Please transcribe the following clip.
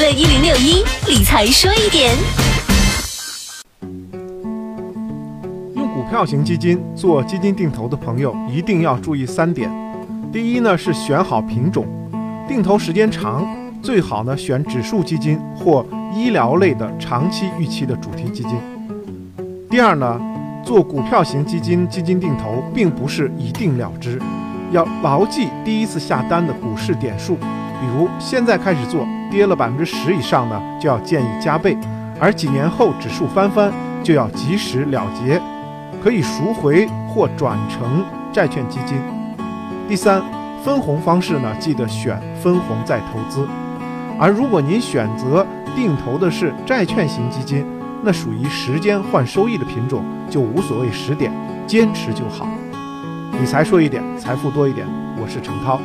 乐一零六一理财说一点。用股票型基金做基金定投的朋友一定要注意三点。第一呢是选好品种，定投时间长，最好呢选指数基金或医疗类的长期预期的主题基金。第二呢，做股票型基金基金定投并不是一定了之，要牢记第一次下单的股市点数。比如现在开始做，跌了百分之十以上呢，就要建议加倍；而几年后指数翻番，就要及时了结，可以赎回或转成债券基金。第三，分红方式呢，记得选分红再投资。而如果您选择定投的是债券型基金，那属于时间换收益的品种，就无所谓时点，坚持就好。理财说一点，财富多一点。我是程涛。